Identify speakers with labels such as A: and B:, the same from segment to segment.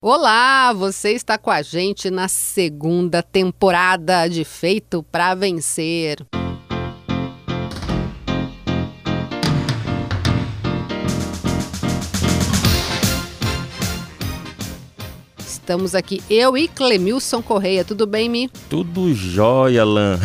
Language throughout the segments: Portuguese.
A: Olá, você está com a gente na segunda temporada de Feito para Vencer. Estamos aqui, eu e Clemilson Correia. Tudo bem, Mi?
B: Tudo jóia, Lan.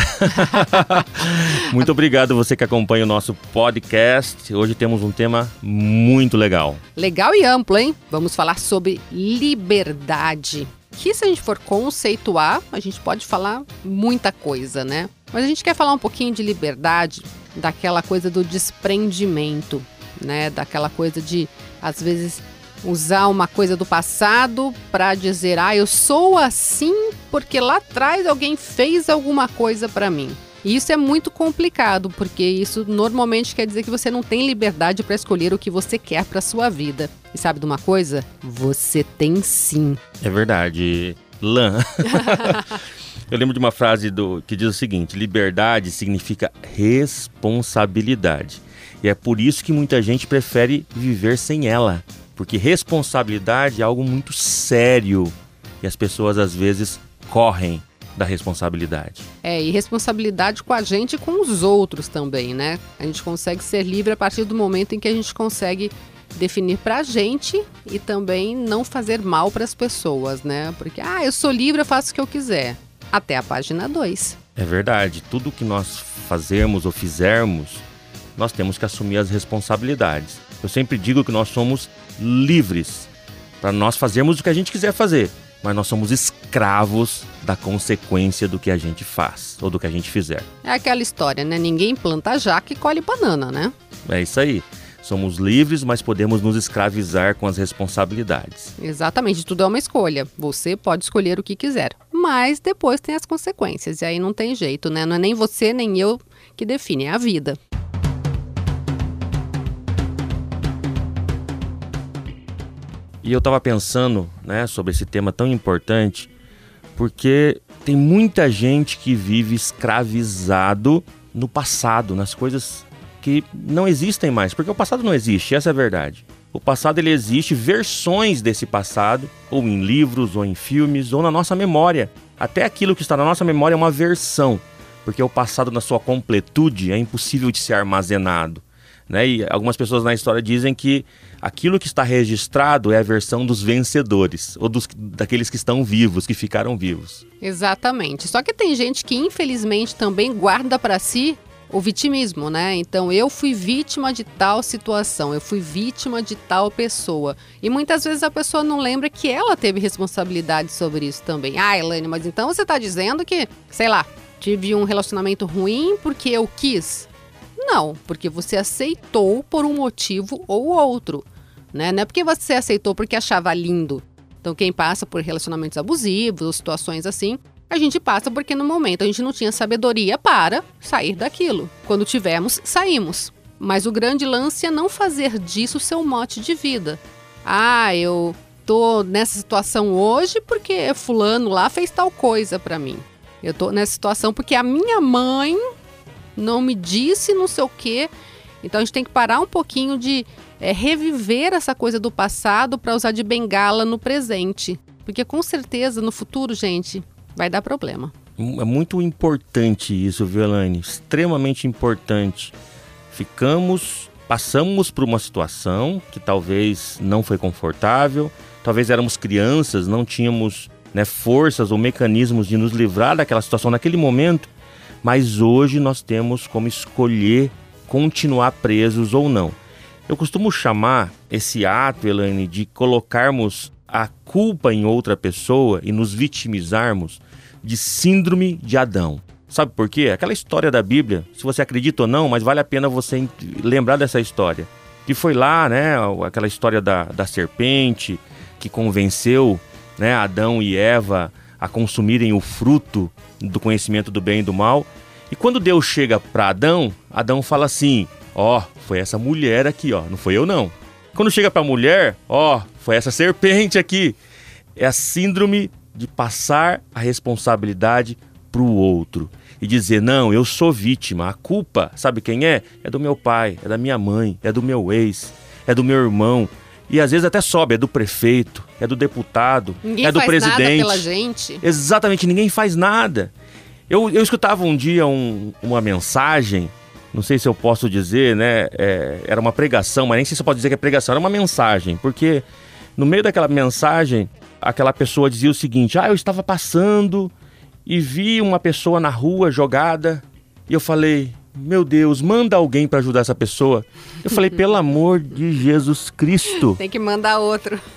B: muito obrigado você que acompanha o nosso podcast. Hoje temos um tema muito legal.
A: Legal e amplo, hein? Vamos falar sobre liberdade. Que se a gente for conceituar, a gente pode falar muita coisa, né? Mas a gente quer falar um pouquinho de liberdade, daquela coisa do desprendimento, né? Daquela coisa de, às vezes, usar uma coisa do passado para dizer, ah, eu sou assim porque lá atrás alguém fez alguma coisa para mim. E isso é muito complicado, porque isso normalmente quer dizer que você não tem liberdade para escolher o que você quer para sua vida. E sabe de uma coisa? Você tem sim.
B: É verdade. Lan. Eu lembro de uma frase do que diz o seguinte: liberdade significa responsabilidade. E é por isso que muita gente prefere viver sem ela porque responsabilidade é algo muito sério e as pessoas às vezes correm da responsabilidade.
A: É, e responsabilidade com a gente e com os outros também, né? A gente consegue ser livre a partir do momento em que a gente consegue definir para a gente e também não fazer mal para as pessoas, né? Porque, ah, eu sou livre, eu faço o que eu quiser. Até a página 2.
B: É verdade. Tudo que nós fazemos ou fizermos, nós temos que assumir as responsabilidades. Eu sempre digo que nós somos livres para nós fazermos o que a gente quiser fazer, mas nós somos escravos da consequência do que a gente faz ou do que a gente fizer.
A: É aquela história, né? Ninguém planta jaca e colhe banana, né?
B: É isso aí. Somos livres, mas podemos nos escravizar com as responsabilidades.
A: Exatamente, tudo é uma escolha. Você pode escolher o que quiser, mas depois tem as consequências, e aí não tem jeito, né? Não é nem você nem eu que define, é a vida.
B: E eu estava pensando né, sobre esse tema tão importante, porque tem muita gente que vive escravizado no passado, nas coisas que não existem mais, porque o passado não existe, essa é a verdade. O passado ele existe versões desse passado, ou em livros, ou em filmes, ou na nossa memória. Até aquilo que está na nossa memória é uma versão, porque o passado na sua completude é impossível de ser armazenado. Né? E algumas pessoas na história dizem que aquilo que está registrado é a versão dos vencedores, ou dos, daqueles que estão vivos, que ficaram vivos.
A: Exatamente. Só que tem gente que, infelizmente, também guarda para si o vitimismo, né? Então eu fui vítima de tal situação, eu fui vítima de tal pessoa. E muitas vezes a pessoa não lembra que ela teve responsabilidade sobre isso também. Ah, Elaine, mas então você está dizendo que, sei lá, tive um relacionamento ruim porque eu quis? Não, porque você aceitou por um motivo ou outro. Né? Não é porque você aceitou porque achava lindo. Então, quem passa por relacionamentos abusivos ou situações assim, a gente passa porque no momento a gente não tinha sabedoria para sair daquilo. Quando tivemos, saímos. Mas o grande lance é não fazer disso seu mote de vida. Ah, eu tô nessa situação hoje porque fulano lá fez tal coisa para mim. Eu tô nessa situação porque a minha mãe não me disse não sei o quê. Então a gente tem que parar um pouquinho de é, reviver essa coisa do passado para usar de bengala no presente. Porque com certeza no futuro, gente, vai dar problema.
B: É muito importante isso, Violane. Extremamente importante. Ficamos, passamos por uma situação que talvez não foi confortável, talvez éramos crianças, não tínhamos né, forças ou mecanismos de nos livrar daquela situação naquele momento mas hoje nós temos como escolher continuar presos ou não. Eu costumo chamar esse ato, Elaine, de colocarmos a culpa em outra pessoa e nos vitimizarmos de síndrome de Adão. Sabe por quê? Aquela história da Bíblia, se você acredita ou não, mas vale a pena você lembrar dessa história. Que foi lá, né, aquela história da, da serpente que convenceu né, Adão e Eva a consumirem o fruto do conhecimento do bem e do mal. E quando Deus chega para Adão, Adão fala assim: Ó, oh, foi essa mulher aqui, ó, não foi eu não. Quando chega para a mulher, ó, oh, foi essa serpente aqui. É a síndrome de passar a responsabilidade para o outro e dizer: não, eu sou vítima. A culpa, sabe quem é? É do meu pai, é da minha mãe, é do meu ex, é do meu irmão. E às vezes até sobe, é do prefeito, é do deputado,
A: Ninguém
B: é do
A: faz
B: presidente.
A: nada pela gente.
B: Exatamente, ninguém faz nada. Eu, eu escutava um dia um- uma mensagem, não sei se eu posso dizer, né? é, era uma pregação, mas nem sei se eu posso dizer que é pregação, era uma mensagem, porque no meio daquela mensagem, aquela pessoa dizia o seguinte: Ah, eu estava passando e vi uma pessoa na rua jogada, e eu falei. Meu Deus, manda alguém para ajudar essa pessoa. Eu falei, pelo amor de Jesus Cristo.
A: Tem que mandar outro.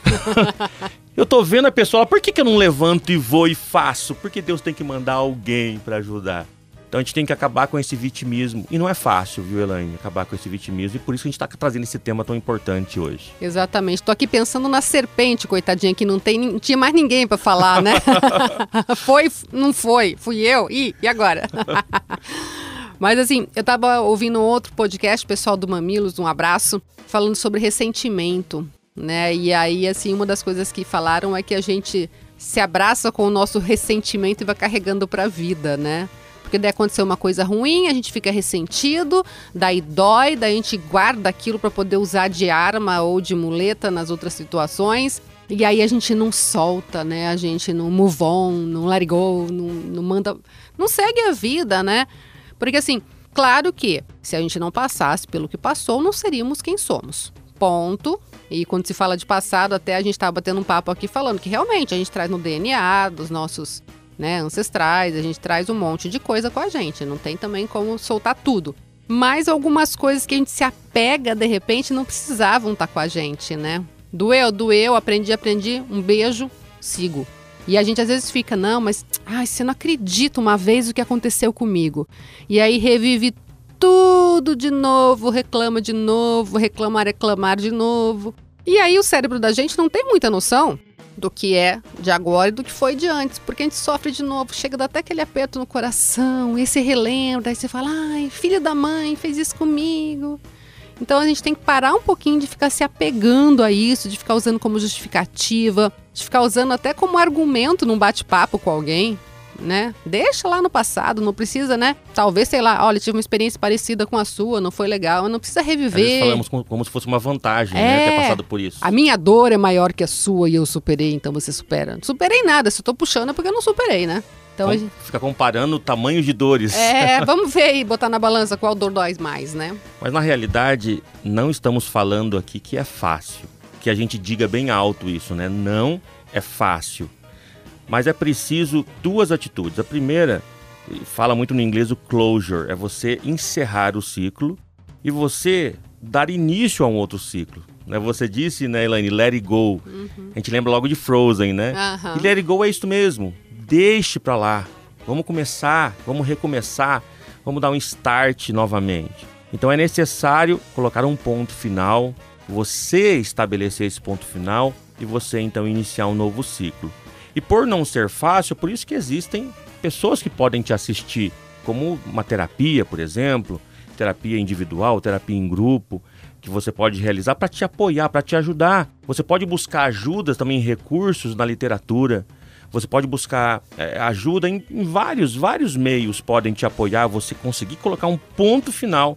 B: Eu tô vendo a pessoa, por que, que eu não levanto e vou e faço? Porque Deus tem que mandar alguém pra ajudar. Então a gente tem que acabar com esse vitimismo. E não é fácil, viu, Elaine, acabar com esse vitimismo. E por isso que a gente tá trazendo esse tema tão importante hoje.
A: Exatamente. Tô aqui pensando na serpente, coitadinha, que não tem, não tinha mais ninguém pra falar, né? foi, não foi, fui eu. Ih, e agora? Mas assim, eu tava ouvindo outro podcast, pessoal do Mamilos, um abraço, falando sobre ressentimento, né? E aí, assim, uma das coisas que falaram é que a gente se abraça com o nosso ressentimento e vai carregando pra vida, né? Porque daí aconteceu uma coisa ruim, a gente fica ressentido, daí dói, daí a gente guarda aquilo para poder usar de arma ou de muleta nas outras situações. E aí a gente não solta, né? A gente não move on, não let go, não, não manda. Não segue a vida, né? Porque assim, claro que se a gente não passasse pelo que passou, não seríamos quem somos. Ponto. E quando se fala de passado, até a gente estava batendo um papo aqui falando que realmente a gente traz no DNA dos nossos né, ancestrais, a gente traz um monte de coisa com a gente, não tem também como soltar tudo. Mas algumas coisas que a gente se apega de repente não precisavam estar com a gente, né? Doeu, doeu, aprendi, aprendi, um beijo, sigo. E a gente às vezes fica, não, mas ai, você não acredita uma vez o que aconteceu comigo. E aí revive tudo de novo, reclama de novo, reclamar, reclamar de novo. E aí o cérebro da gente não tem muita noção do que é de agora e do que foi de antes, porque a gente sofre de novo, chega até aquele aperto no coração, e você relembra, aí você fala, ai, filho da mãe fez isso comigo. Então a gente tem que parar um pouquinho de ficar se apegando a isso, de ficar usando como justificativa, de ficar usando até como argumento num bate-papo com alguém, né? Deixa lá no passado, não precisa, né? Talvez, sei lá, olha, tive uma experiência parecida com a sua, não foi legal, não precisa reviver.
B: falamos como, como se fosse uma vantagem, né?
A: É.
B: Ter passado por isso.
A: A minha dor é maior que a sua e eu superei, então você supera. Não superei nada, se eu tô puxando é porque eu não superei, né? Então, a
B: Com-
A: gente-
B: Fica comparando o tamanho de dores.
A: é, vamos ver aí, botar na balança qual dor dói mais, né?
B: Mas na realidade, não estamos falando aqui que é fácil. Que a gente diga bem alto isso, né? Não é fácil. Mas é preciso duas atitudes. A primeira, e fala muito no inglês o closure, é você encerrar o ciclo e você dar início a um outro ciclo. Né? Você disse, né, Elaine, let it go. A gente lembra logo de Frozen, né?
A: Aham.
B: E let it go é isso mesmo. Deixe pra lá. Vamos começar, vamos recomeçar, vamos dar um start novamente. Então é necessário colocar um ponto final, você estabelecer esse ponto final e você então iniciar um novo ciclo. E por não ser fácil, por isso que existem pessoas que podem te assistir, como uma terapia, por exemplo, terapia individual, terapia em grupo, que você pode realizar para te apoiar, para te ajudar. Você pode buscar ajudas também, recursos na literatura. Você pode buscar eh, ajuda em, em vários, vários meios podem te apoiar, você conseguir colocar um ponto final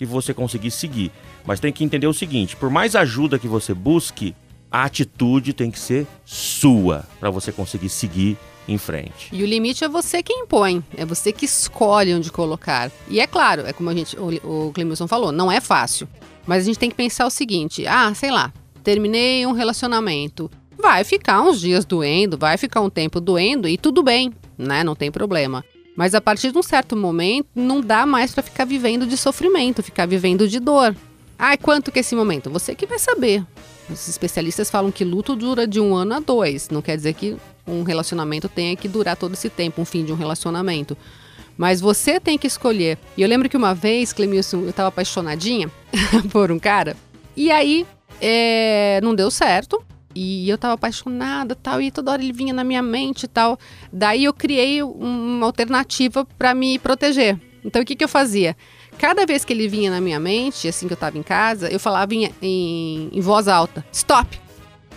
B: e você conseguir seguir. Mas tem que entender o seguinte: por mais ajuda que você busque, a atitude tem que ser sua para você conseguir seguir em frente.
A: E o limite é você que impõe, é você que escolhe onde colocar. E é claro, é como a gente, o, o Clemilson falou, não é fácil. Mas a gente tem que pensar o seguinte: ah, sei lá, terminei um relacionamento. Vai ficar uns dias doendo, vai ficar um tempo doendo e tudo bem, né? Não tem problema. Mas a partir de um certo momento, não dá mais pra ficar vivendo de sofrimento, ficar vivendo de dor. Ah, quanto que é esse momento? Você que vai saber. Os especialistas falam que luto dura de um ano a dois. Não quer dizer que um relacionamento tenha que durar todo esse tempo, um fim de um relacionamento. Mas você tem que escolher. E eu lembro que uma vez, Clemilson, eu tava apaixonadinha por um cara. E aí, é, não deu certo. E eu tava apaixonada tal. E toda hora ele vinha na minha mente e tal. Daí eu criei uma alternativa para me proteger. Então o que, que eu fazia? Cada vez que ele vinha na minha mente, assim que eu tava em casa, eu falava em, em, em voz alta: stop!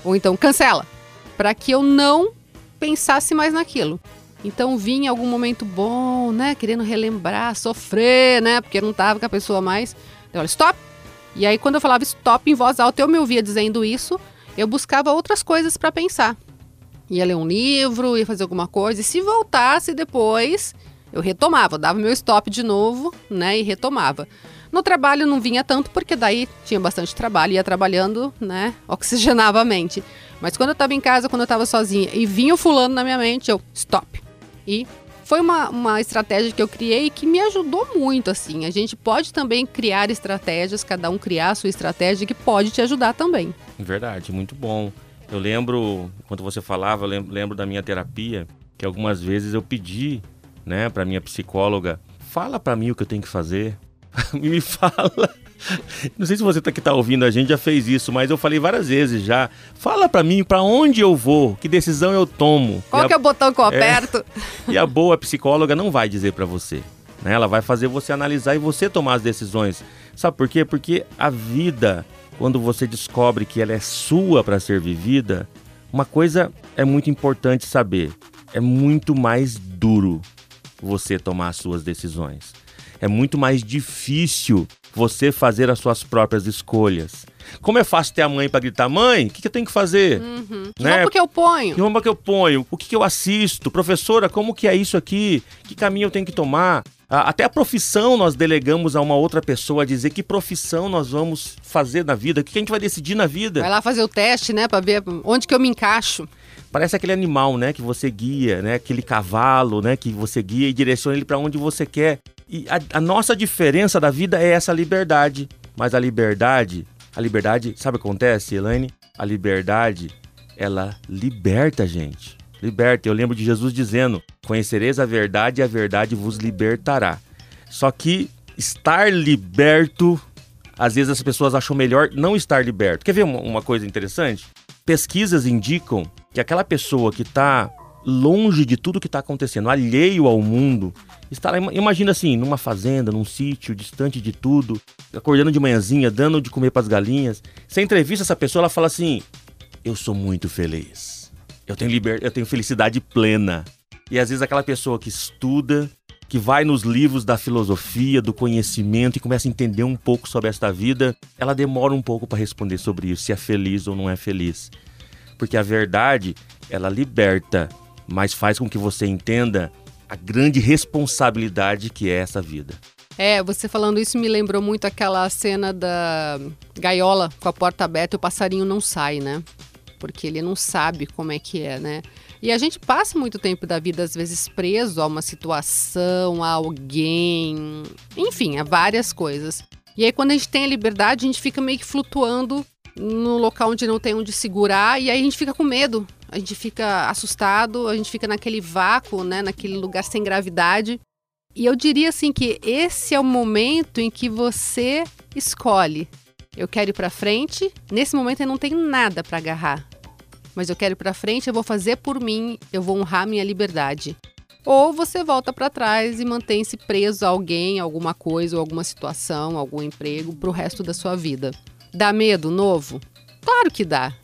A: Ou então cancela! Para que eu não pensasse mais naquilo. Então vinha algum momento bom, né? Querendo relembrar, sofrer, né? Porque eu não tava com a pessoa mais. Eu olha, stop! E aí, quando eu falava stop em voz alta, eu me ouvia dizendo isso, eu buscava outras coisas para pensar. Ia ler um livro, ia fazer alguma coisa, e se voltasse depois, eu retomava, dava meu stop de novo, né, e retomava. No trabalho não vinha tanto, porque daí tinha bastante trabalho, ia trabalhando, né, oxigenava a mente. Mas quando eu estava em casa, quando eu estava sozinha, e vinha o fulano na minha mente, eu, stop. E foi uma, uma estratégia que eu criei que me ajudou muito, assim. A gente pode também criar estratégias, cada um criar a sua estratégia, que pode te ajudar também.
B: Verdade, muito bom. Eu lembro, quando você falava, eu lembro, lembro da minha terapia, que algumas vezes eu pedi, né, para minha psicóloga, fala para mim o que eu tenho que fazer. me fala. Não sei se você tá que tá ouvindo a gente já fez isso, mas eu falei várias vezes já. Fala para mim para onde eu vou, que decisão eu tomo.
A: Qual que é o botão que eu é. aperto?
B: É, e a boa psicóloga não vai dizer para você. Né? Ela vai fazer você analisar e você tomar as decisões. Sabe por quê? Porque a vida, quando você descobre que ela é sua para ser vivida, uma coisa é muito importante saber. É muito mais duro você tomar as suas decisões. É muito mais difícil você fazer as suas próprias escolhas. Como é fácil ter a mãe para gritar, mãe, o que, que, eu tenho que fazer?
A: Uhum. Que né? roupa que eu ponho?
B: Que roupa que eu ponho? O que, que eu assisto? Professora, como que é isso aqui? Que caminho eu tenho que tomar? Até a profissão nós delegamos a uma outra pessoa a dizer que profissão nós vamos fazer na vida, o que a gente vai decidir na vida.
A: Vai lá fazer o teste, né, para ver onde que eu me encaixo.
B: Parece aquele animal, né, que você guia, né, aquele cavalo, né, que você guia e direciona ele para onde você quer. E a, a nossa diferença da vida é essa liberdade. Mas a liberdade, a liberdade, sabe o que acontece, Elaine? A liberdade, ela liberta a gente. Liberta. Eu lembro de Jesus dizendo: Conhecereis a verdade e a verdade vos libertará. Só que estar liberto, às vezes as pessoas acham melhor não estar liberto. Quer ver uma, uma coisa interessante? Pesquisas indicam que aquela pessoa que está longe de tudo que está acontecendo, alheio ao mundo, estará, imagina assim, numa fazenda, num sítio, distante de tudo, acordando de manhãzinha, dando de comer para as galinhas. Você entrevista essa pessoa, ela fala assim: Eu sou muito feliz. Eu tenho liber... eu tenho felicidade plena. E às vezes aquela pessoa que estuda, que vai nos livros da filosofia, do conhecimento e começa a entender um pouco sobre esta vida, ela demora um pouco para responder sobre isso, se é feliz ou não é feliz. Porque a verdade, ela liberta, mas faz com que você entenda a grande responsabilidade que é essa vida.
A: É, você falando isso me lembrou muito aquela cena da gaiola com a porta aberta e o passarinho não sai, né? Porque ele não sabe como é que é, né? E a gente passa muito tempo da vida, às vezes, preso a uma situação, a alguém, enfim, a várias coisas. E aí, quando a gente tem a liberdade, a gente fica meio que flutuando no local onde não tem onde segurar e aí a gente fica com medo a gente fica assustado, a gente fica naquele vácuo, né, naquele lugar sem gravidade. E eu diria assim que esse é o momento em que você escolhe. Eu quero ir para frente. Nesse momento eu não tenho nada para agarrar. Mas eu quero ir para frente, eu vou fazer por mim, eu vou honrar minha liberdade. Ou você volta para trás e mantém-se preso a alguém, alguma coisa ou alguma situação, algum emprego para o resto da sua vida. Dá medo novo? Claro que dá,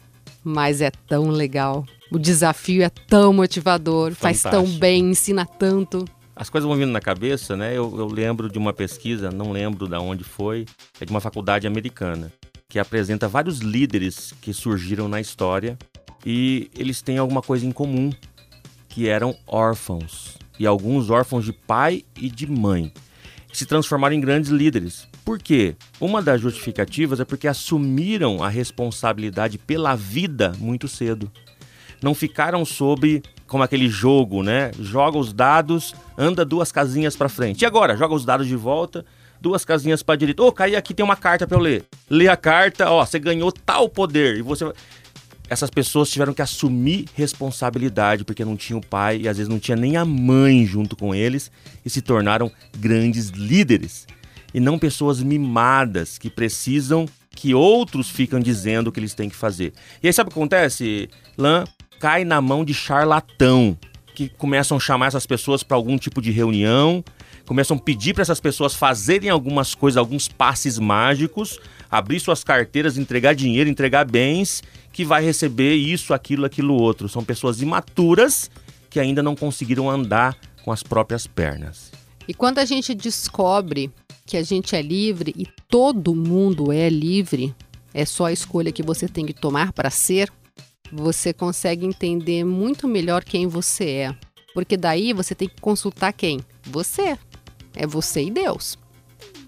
A: mas é tão legal. O desafio é tão motivador, Fantástico. faz tão bem, ensina tanto.
B: As coisas vão vindo na cabeça, né? Eu, eu lembro de uma pesquisa, não lembro de onde foi, é de uma faculdade americana, que apresenta vários líderes que surgiram na história e eles têm alguma coisa em comum, que eram órfãos. E alguns órfãos de pai e de mãe se transformaram em grandes líderes. Por quê? Uma das justificativas é porque assumiram a responsabilidade pela vida muito cedo não ficaram sob como aquele jogo, né? Joga os dados, anda duas casinhas para frente. E agora, joga os dados de volta, duas casinhas para direita. Ô, oh, cai aqui tem uma carta para eu ler. Lê a carta, ó, você ganhou tal poder e você essas pessoas tiveram que assumir responsabilidade porque não tinha o pai e às vezes não tinha nem a mãe junto com eles e se tornaram grandes líderes e não pessoas mimadas que precisam que outros ficam dizendo o que eles têm que fazer. E aí sabe o que acontece, Lan? Cai na mão de charlatão, que começam a chamar essas pessoas para algum tipo de reunião, começam a pedir para essas pessoas fazerem algumas coisas, alguns passes mágicos, abrir suas carteiras, entregar dinheiro, entregar bens, que vai receber isso, aquilo, aquilo outro. São pessoas imaturas que ainda não conseguiram andar com as próprias pernas.
A: E quando a gente descobre que a gente é livre e todo mundo é livre, é só a escolha que você tem que tomar para ser, você consegue entender muito melhor quem você é. Porque daí você tem que consultar quem? Você. É você e Deus,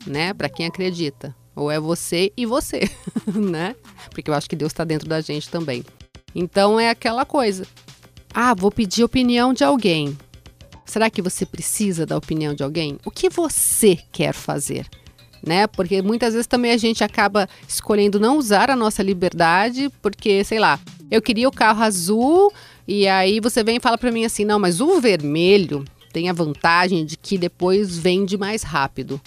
A: né? Para quem acredita. Ou é você e você, né? Porque eu acho que Deus está dentro da gente também. Então é aquela coisa. Ah, vou pedir opinião de alguém. Será que você precisa da opinião de alguém? O que você quer fazer? Né? Porque muitas vezes também a gente acaba escolhendo não usar a nossa liberdade, porque, sei lá, eu queria o carro azul e aí você vem e fala para mim assim: "Não, mas o vermelho tem a vantagem de que depois vende mais rápido".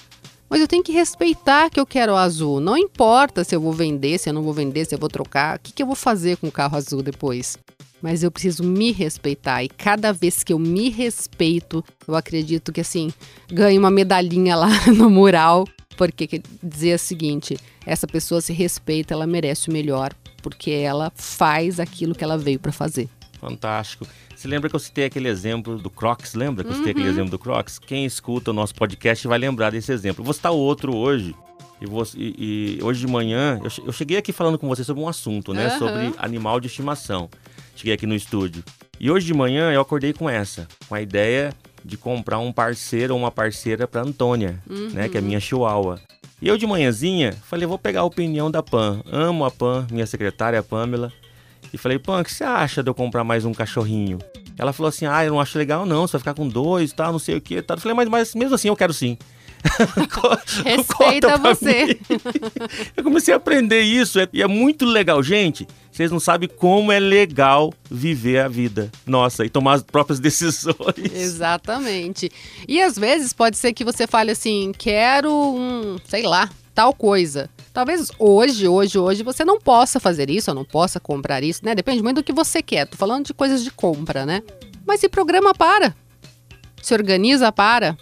A: Mas eu tenho que respeitar que eu quero o azul. Não importa se eu vou vender, se eu não vou vender, se eu vou trocar. O que, que eu vou fazer com o carro azul depois? Mas eu preciso me respeitar. E cada vez que eu me respeito, eu acredito que assim, ganho uma medalhinha lá no mural. Porque quer dizer o seguinte: essa pessoa se respeita, ela merece o melhor, porque ela faz aquilo que ela veio para fazer.
B: Fantástico. Você lembra que eu citei aquele exemplo do Crocs? Lembra que eu citei aquele uhum. exemplo do Crocs? Quem escuta o nosso podcast vai lembrar desse exemplo. Eu vou citar outro hoje. E, e, e hoje de manhã, eu, eu, cheguei aqui falando com você sobre um assunto, né? Uhum. Sobre animal de estimação. Cheguei aqui no estúdio. E hoje de manhã eu acordei com essa, com a ideia de comprar um parceiro ou uma parceira para Antônia, uhum. né? Que é minha chihuahua. E eu de manhãzinha falei, vou pegar a opinião da Pam. Amo a Pam, minha secretária, a Pamela. E falei, Pã, o que você acha de eu comprar mais um cachorrinho? Ela falou assim, ah, eu não acho legal não, você vai ficar com dois e tal, não sei o que. Tal. Eu falei, mas, mas mesmo assim eu quero sim.
A: Respeita você.
B: Eu comecei a aprender isso e é muito legal. Gente, vocês não sabem como é legal viver a vida nossa e tomar as próprias decisões.
A: Exatamente. E às vezes pode ser que você fale assim, quero um, sei lá, tal coisa. Talvez hoje, hoje, hoje você não possa fazer isso, ou não possa comprar isso, né? Depende muito do que você quer. Tô falando de coisas de compra, né? Mas se programa para. Se organiza para.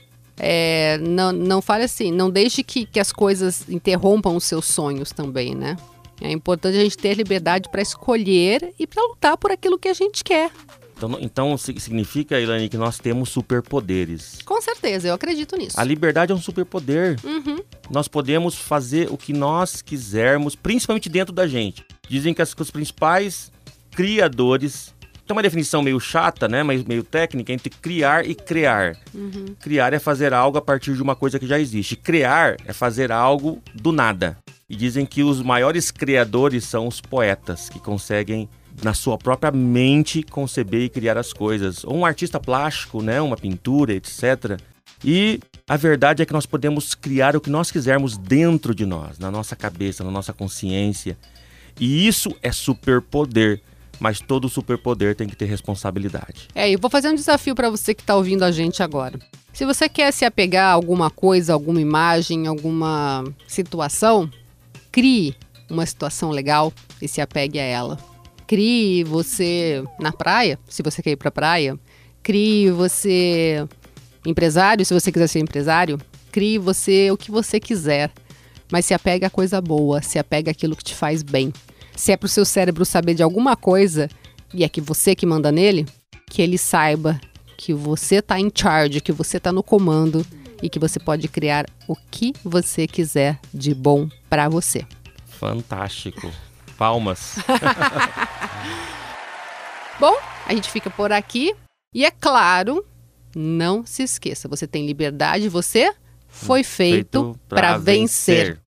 A: É, não, não fale assim, não deixe que, que as coisas interrompam os seus sonhos também, né? É importante a gente ter liberdade para escolher e para lutar por aquilo que a gente quer.
B: Então, então significa, Ilane, que nós temos superpoderes.
A: Com certeza, eu acredito nisso.
B: A liberdade é um superpoder. Uhum. Nós podemos fazer o que nós quisermos, principalmente dentro da gente. Dizem que, as, que os principais criadores tem uma definição meio chata, né, mas meio técnica entre criar e criar. Uhum. Criar é fazer algo a partir de uma coisa que já existe. Criar é fazer algo do nada. E dizem que os maiores criadores são os poetas, que conseguem na sua própria mente conceber e criar as coisas. Ou um artista plástico, né, uma pintura, etc. E a verdade é que nós podemos criar o que nós quisermos dentro de nós, na nossa cabeça, na nossa consciência. E isso é superpoder. Mas todo superpoder tem que ter responsabilidade.
A: É, eu vou fazer um desafio para você que está ouvindo a gente agora. Se você quer se apegar a alguma coisa, alguma imagem, alguma situação, crie uma situação legal e se apegue a ela crie você na praia, se você quer ir para praia, crie você empresário, se você quiser ser empresário, crie você o que você quiser, mas se apegue a coisa boa, se apegue àquilo que te faz bem. Se é para o seu cérebro saber de alguma coisa e é que você que manda nele, que ele saiba que você está em charge, que você está no comando e que você pode criar o que você quiser de bom para você.
B: Fantástico. Palmas.
A: Bom, a gente fica por aqui. E é claro, não se esqueça, você tem liberdade, você foi feito, feito para vencer. vencer.